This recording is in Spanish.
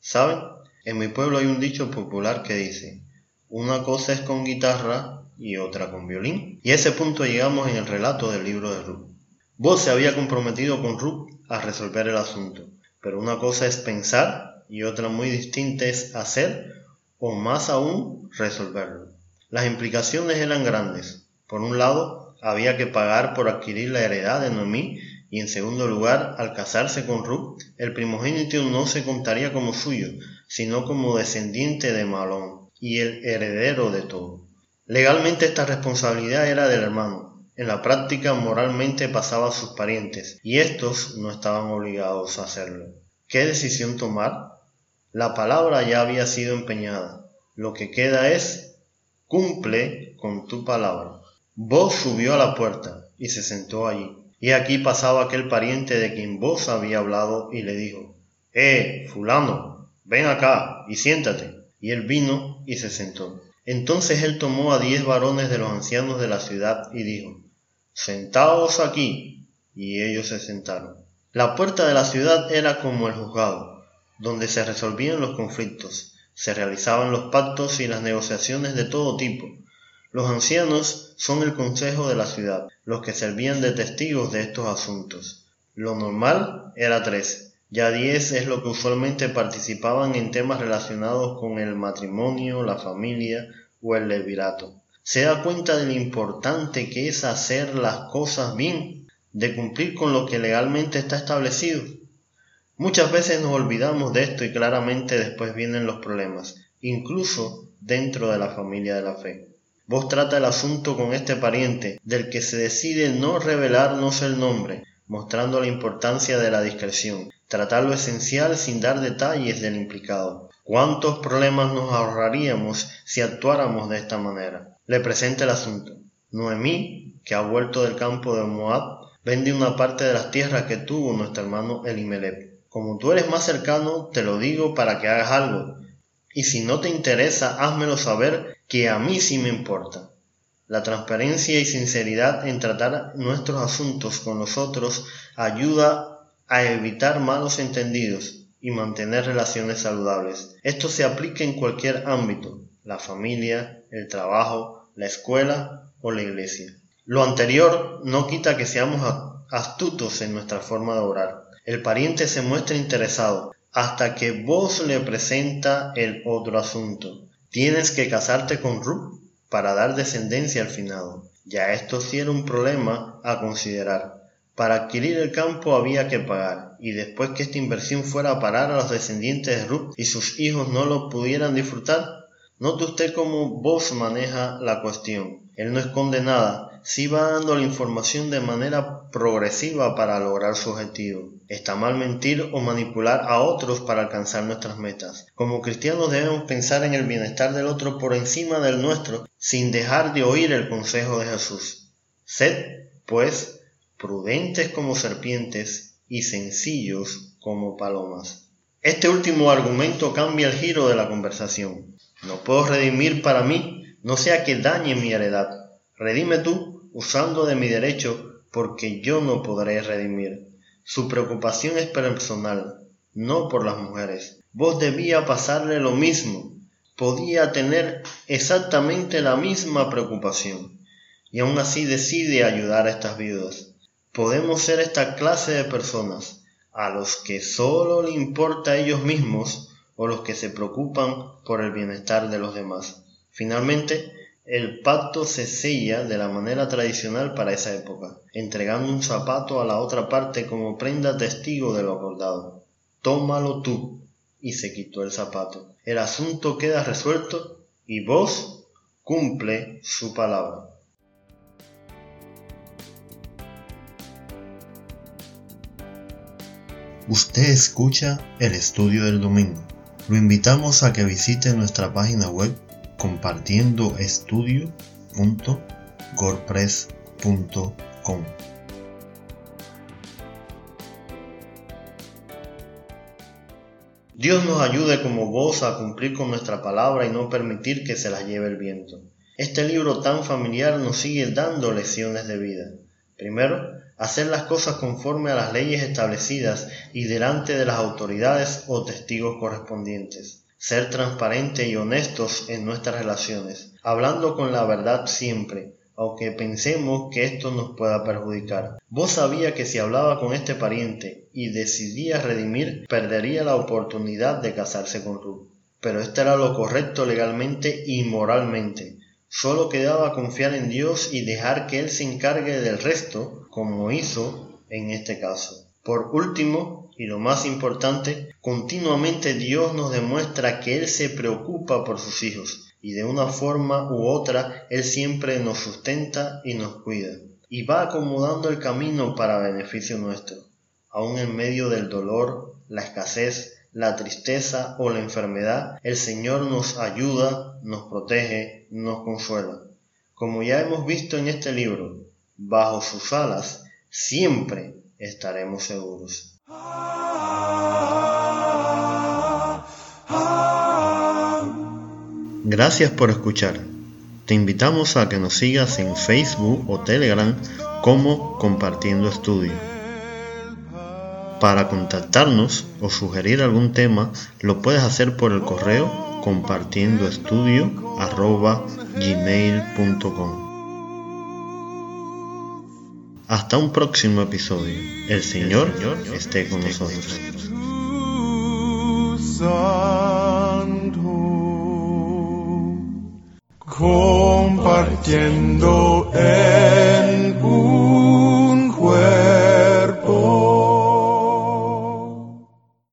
¿Saben? En mi pueblo hay un dicho popular que dice, una cosa es con guitarra y otra con violín. Y a ese punto llegamos en el relato del libro de Ruth. Vos se había comprometido con Ruth a resolver el asunto, pero una cosa es pensar y otra muy distinta es hacer o más aún resolverlo. Las implicaciones eran grandes. Por un lado, había que pagar por adquirir la heredad de Noemí y en segundo lugar, al casarse con Ruth, el primogénito no se contaría como suyo, sino como descendiente de Malón y el heredero de todo. Legalmente esta responsabilidad era del hermano, en la práctica moralmente pasaba a sus parientes, y estos no estaban obligados a hacerlo. ¿Qué decisión tomar? La palabra ya había sido empeñada. Lo que queda es cumple con tu palabra. Vos subió a la puerta y se sentó allí. Y aquí pasaba aquel pariente de quien vos había hablado y le dijo, Eh, fulano, ven acá y siéntate. Y él vino y se sentó. Entonces él tomó a diez varones de los ancianos de la ciudad y dijo, Sentaos aquí. Y ellos se sentaron. La puerta de la ciudad era como el juzgado, donde se resolvían los conflictos se realizaban los pactos y las negociaciones de todo tipo. Los ancianos son el consejo de la ciudad, los que servían de testigos de estos asuntos. Lo normal era tres, ya diez es lo que usualmente participaban en temas relacionados con el matrimonio, la familia o el levirato. Se da cuenta de lo importante que es hacer las cosas bien, de cumplir con lo que legalmente está establecido. Muchas veces nos olvidamos de esto y claramente después vienen los problemas, incluso dentro de la familia de la fe. Vos trata el asunto con este pariente, del que se decide no revelarnos el nombre, mostrando la importancia de la discreción, tratar lo esencial sin dar detalles del implicado. ¿Cuántos problemas nos ahorraríamos si actuáramos de esta manera? Le presenta el asunto. Noemí, que ha vuelto del campo de Moab, vende una parte de las tierras que tuvo nuestro hermano Elimelech. Como tú eres más cercano, te lo digo para que hagas algo. Y si no te interesa, házmelo saber que a mí sí me importa. La transparencia y sinceridad en tratar nuestros asuntos con los otros ayuda a evitar malos entendidos y mantener relaciones saludables. Esto se aplica en cualquier ámbito, la familia, el trabajo, la escuela o la iglesia. Lo anterior no quita que seamos astutos en nuestra forma de orar el pariente se muestra interesado hasta que vos le presenta el otro asunto. Tienes que casarte con Ruth para dar descendencia al finado. Ya esto sí era un problema a considerar. Para adquirir el campo había que pagar, y después que esta inversión fuera a parar a los descendientes de Ruth y sus hijos no lo pudieran disfrutar, note usted cómo vos maneja la cuestión. Él no esconde nada, si va dando la información de manera progresiva para lograr su objetivo. Está mal mentir o manipular a otros para alcanzar nuestras metas. Como cristianos debemos pensar en el bienestar del otro por encima del nuestro, sin dejar de oír el consejo de Jesús. Sed, pues, prudentes como serpientes y sencillos como palomas. Este último argumento cambia el giro de la conversación. No puedo redimir para mí, no sea que dañe mi heredad Redime tú, usando de mi derecho, porque yo no podré redimir. Su preocupación es personal, no por las mujeres. Vos debía pasarle lo mismo. Podía tener exactamente la misma preocupación. Y aún así decide ayudar a estas viudas. Podemos ser esta clase de personas, a los que solo le importa a ellos mismos o los que se preocupan por el bienestar de los demás. Finalmente, el pacto se sella de la manera tradicional para esa época, entregando un zapato a la otra parte como prenda testigo de lo acordado. Tómalo tú. Y se quitó el zapato. El asunto queda resuelto y vos cumple su palabra. Usted escucha el estudio del domingo Lo invitamos a que visite nuestra página web compartiendoestudio.gorpress.com. Dios nos ayude como vos a cumplir con nuestra palabra y no permitir que se la lleve el viento. Este libro tan familiar nos sigue dando lecciones de vida. Primero, hacer las cosas conforme a las leyes establecidas y delante de las autoridades o testigos correspondientes. Ser transparentes y honestos en nuestras relaciones, hablando con la verdad siempre, aunque pensemos que esto nos pueda perjudicar. Vos sabía que si hablaba con este pariente y decidía redimir, perdería la oportunidad de casarse con Ruth. Pero esto era lo correcto legalmente y moralmente. Solo quedaba confiar en Dios y dejar que Él se encargue del resto, como hizo en este caso. Por último, y lo más importante, continuamente Dios nos demuestra que Él se preocupa por sus hijos y de una forma u otra Él siempre nos sustenta y nos cuida, y va acomodando el camino para beneficio nuestro, aun en medio del dolor, la escasez, la tristeza o la enfermedad, el Señor nos ayuda, nos protege, nos consuela. Como ya hemos visto en este libro, bajo sus alas siempre estaremos seguros. Gracias por escuchar. Te invitamos a que nos sigas en Facebook o Telegram como Compartiendo Estudio. Para contactarnos o sugerir algún tema, lo puedes hacer por el correo compartiendoestudio.gmail.com Hasta un próximo episodio. El Señor esté con nosotros. compartiendo